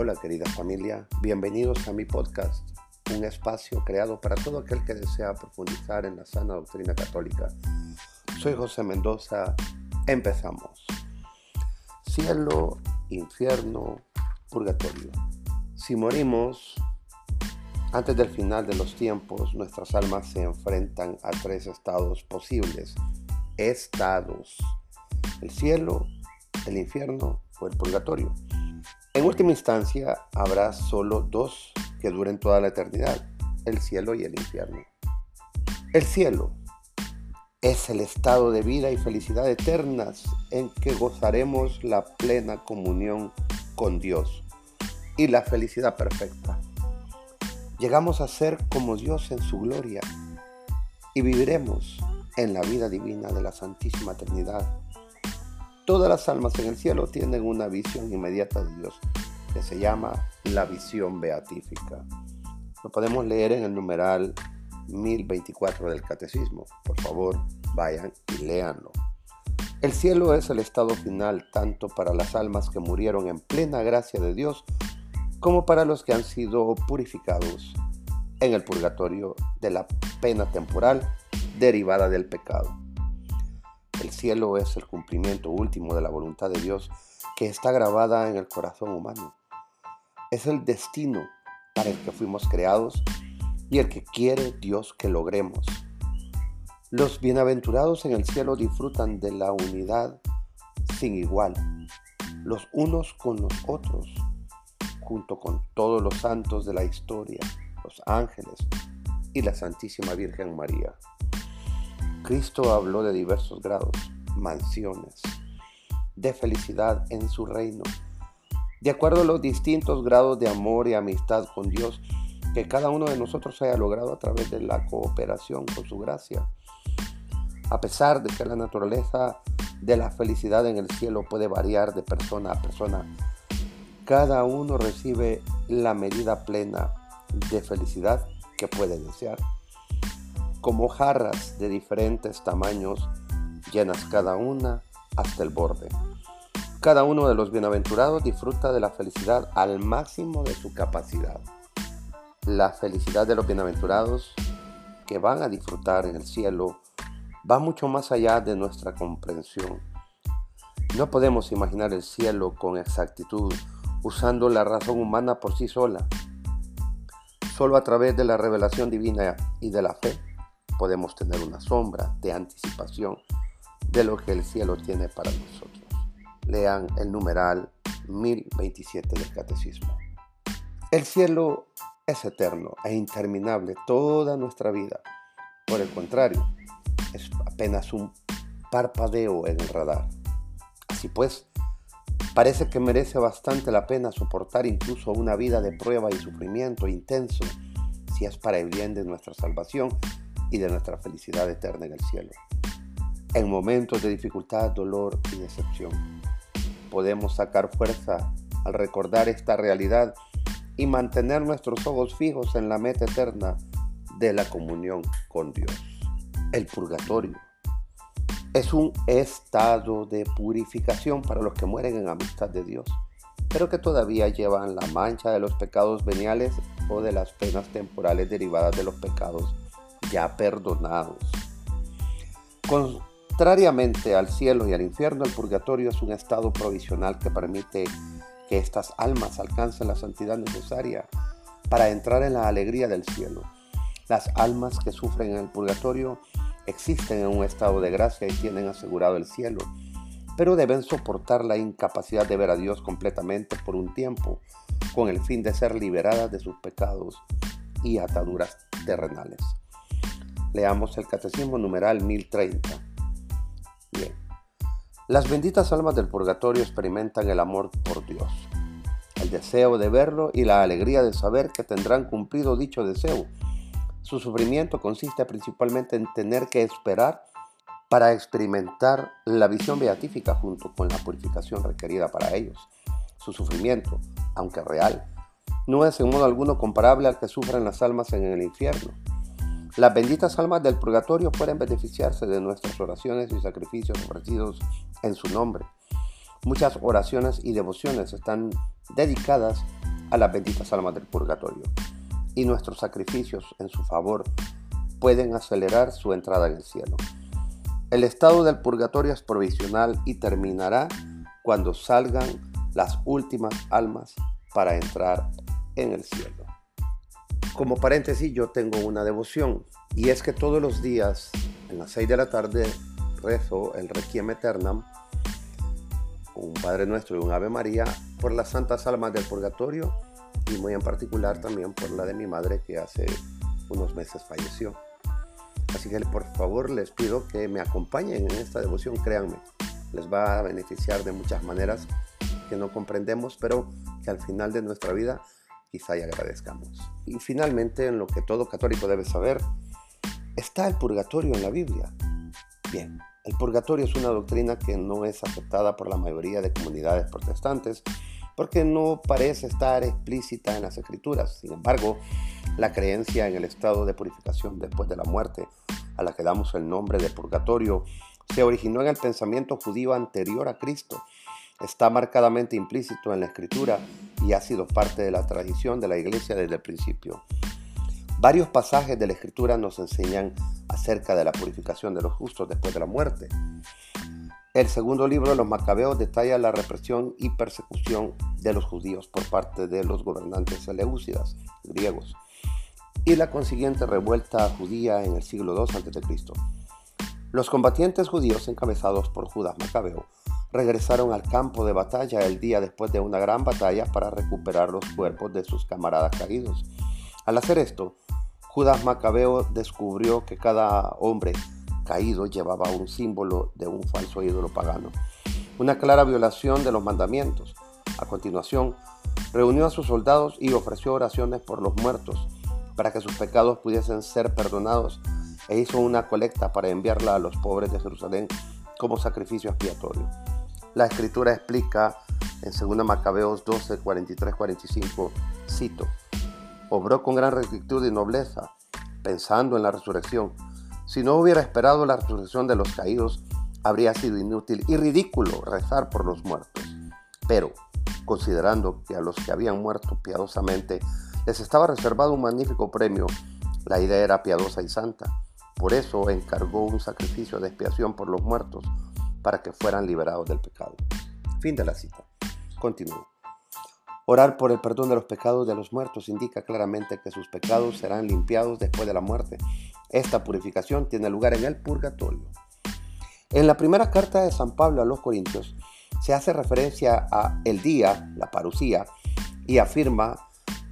Hola querida familia, bienvenidos a mi podcast, un espacio creado para todo aquel que desea profundizar en la sana doctrina católica. Soy José Mendoza, empezamos. Cielo, infierno, purgatorio. Si morimos antes del final de los tiempos, nuestras almas se enfrentan a tres estados posibles. Estados. El cielo, el infierno o el purgatorio. En última instancia, habrá solo dos que duren toda la eternidad, el cielo y el infierno. El cielo es el estado de vida y felicidad eternas en que gozaremos la plena comunión con Dios y la felicidad perfecta. Llegamos a ser como Dios en su gloria y viviremos en la vida divina de la Santísima Trinidad Todas las almas en el cielo tienen una visión inmediata de Dios que se llama la visión beatífica. Lo podemos leer en el numeral 1024 del Catecismo. Por favor, vayan y léanlo. El cielo es el estado final tanto para las almas que murieron en plena gracia de Dios como para los que han sido purificados en el purgatorio de la pena temporal derivada del pecado. El cielo es el cumplimiento último de la voluntad de Dios que está grabada en el corazón humano. Es el destino para el que fuimos creados y el que quiere Dios que logremos. Los bienaventurados en el cielo disfrutan de la unidad sin igual, los unos con los otros, junto con todos los santos de la historia, los ángeles y la Santísima Virgen María. Cristo habló de diversos grados, mansiones, de felicidad en su reino, de acuerdo a los distintos grados de amor y amistad con Dios que cada uno de nosotros haya logrado a través de la cooperación con su gracia. A pesar de que la naturaleza de la felicidad en el cielo puede variar de persona a persona, cada uno recibe la medida plena de felicidad que puede desear como jarras de diferentes tamaños, llenas cada una hasta el borde. Cada uno de los bienaventurados disfruta de la felicidad al máximo de su capacidad. La felicidad de los bienaventurados que van a disfrutar en el cielo va mucho más allá de nuestra comprensión. No podemos imaginar el cielo con exactitud usando la razón humana por sí sola. Solo a través de la revelación divina y de la fe podemos tener una sombra de anticipación de lo que el cielo tiene para nosotros. Lean el numeral 1027 del Catecismo. El cielo es eterno e interminable toda nuestra vida. Por el contrario, es apenas un parpadeo en el radar. Así pues, parece que merece bastante la pena soportar incluso una vida de prueba y sufrimiento intenso si es para el bien de nuestra salvación y de nuestra felicidad eterna en el cielo. En momentos de dificultad, dolor y decepción, podemos sacar fuerza al recordar esta realidad y mantener nuestros ojos fijos en la meta eterna de la comunión con Dios. El purgatorio es un estado de purificación para los que mueren en amistad de Dios, pero que todavía llevan la mancha de los pecados veniales o de las penas temporales derivadas de los pecados ya perdonados. Contrariamente al cielo y al infierno, el purgatorio es un estado provisional que permite que estas almas alcancen la santidad necesaria para entrar en la alegría del cielo. Las almas que sufren en el purgatorio existen en un estado de gracia y tienen asegurado el cielo, pero deben soportar la incapacidad de ver a Dios completamente por un tiempo, con el fin de ser liberadas de sus pecados y ataduras terrenales. Leamos el Catecismo numeral 1030. Bien. Las benditas almas del purgatorio experimentan el amor por Dios, el deseo de verlo y la alegría de saber que tendrán cumplido dicho deseo. Su sufrimiento consiste principalmente en tener que esperar para experimentar la visión beatífica junto con la purificación requerida para ellos. Su sufrimiento, aunque real, no es en modo alguno comparable al que sufren las almas en el infierno. Las benditas almas del purgatorio pueden beneficiarse de nuestras oraciones y sacrificios ofrecidos en su nombre. Muchas oraciones y devociones están dedicadas a las benditas almas del purgatorio y nuestros sacrificios en su favor pueden acelerar su entrada en el cielo. El estado del purgatorio es provisional y terminará cuando salgan las últimas almas para entrar en el cielo. Como paréntesis, yo tengo una devoción y es que todos los días en las 6 de la tarde rezo el Requiem Eternam, un Padre Nuestro y un Ave María, por las santas almas del purgatorio y muy en particular también por la de mi madre que hace unos meses falleció. Así que por favor les pido que me acompañen en esta devoción, créanme, les va a beneficiar de muchas maneras que no comprendemos, pero que al final de nuestra vida quizá y agradezcamos. Y finalmente, en lo que todo católico debe saber, ¿está el purgatorio en la Biblia? Bien, el purgatorio es una doctrina que no es aceptada por la mayoría de comunidades protestantes porque no parece estar explícita en las escrituras. Sin embargo, la creencia en el estado de purificación después de la muerte, a la que damos el nombre de purgatorio, se originó en el pensamiento judío anterior a Cristo. Está marcadamente implícito en la escritura y ha sido parte de la tradición de la iglesia desde el principio. Varios pasajes de la escritura nos enseñan acerca de la purificación de los justos después de la muerte. El segundo libro de los Macabeos detalla la represión y persecución de los judíos por parte de los gobernantes seleucidas, griegos, y la consiguiente revuelta judía en el siglo II a.C. Los combatientes judíos encabezados por Judas Macabeo regresaron al campo de batalla el día después de una gran batalla para recuperar los cuerpos de sus camaradas caídos. Al hacer esto, Judas Macabeo descubrió que cada hombre caído llevaba un símbolo de un falso ídolo pagano, una clara violación de los mandamientos. A continuación, reunió a sus soldados y ofreció oraciones por los muertos para que sus pecados pudiesen ser perdonados e hizo una colecta para enviarla a los pobres de Jerusalén como sacrificio expiatorio. La escritura explica en 2 Macabeos 12, 43, 45, cito, obró con gran rectitud y nobleza, pensando en la resurrección, si no hubiera esperado la resurrección de los caídos, habría sido inútil y ridículo rezar por los muertos. Pero, considerando que a los que habían muerto piadosamente les estaba reservado un magnífico premio, la idea era piadosa y santa. Por eso encargó un sacrificio de expiación por los muertos para que fueran liberados del pecado. Fin de la cita. Continúo. Orar por el perdón de los pecados de los muertos indica claramente que sus pecados serán limpiados después de la muerte esta purificación tiene lugar en el purgatorio. En la primera carta de San Pablo a los Corintios se hace referencia a el día, la parucía, y afirma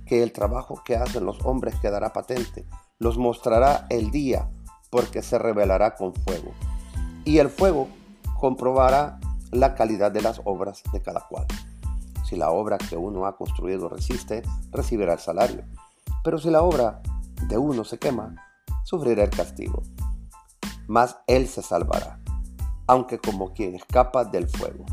que el trabajo que hacen los hombres quedará patente, los mostrará el día, porque se revelará con fuego. Y el fuego comprobará la calidad de las obras de cada cual. Si la obra que uno ha construido resiste, recibirá el salario. Pero si la obra de uno se quema, sufrirá el castigo, mas él se salvará, aunque como quien escapa del fuego.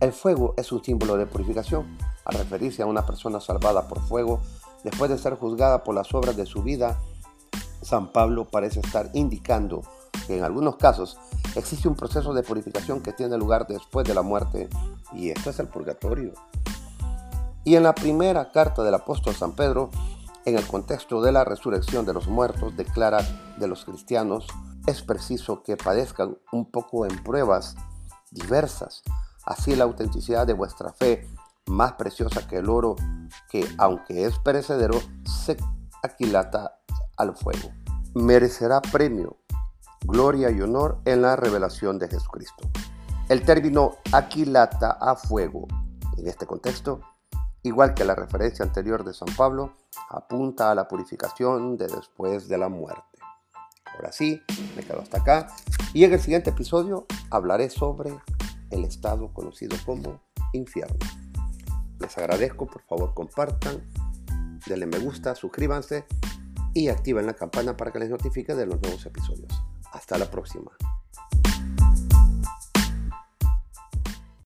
El fuego es un símbolo de purificación, al referirse a una persona salvada por fuego después de ser juzgada por las obras de su vida. San Pablo parece estar indicando que en algunos casos existe un proceso de purificación que tiene lugar después de la muerte, y esto es el purgatorio. Y en la primera carta del apóstol San Pedro, en el contexto de la resurrección de los muertos, declara de los cristianos, es preciso que padezcan un poco en pruebas diversas. Así la autenticidad de vuestra fe, más preciosa que el oro, que aunque es perecedero, se aquilata al fuego. Merecerá premio, gloria y honor en la revelación de Jesucristo. El término aquilata a fuego, en este contexto, igual que la referencia anterior de San Pablo, apunta a la purificación de después de la muerte. Ahora sí, me quedo hasta acá y en el siguiente episodio hablaré sobre el estado conocido como infierno. Les agradezco, por favor compartan, denle me gusta, suscríbanse y activen la campana para que les notifique de los nuevos episodios. Hasta la próxima.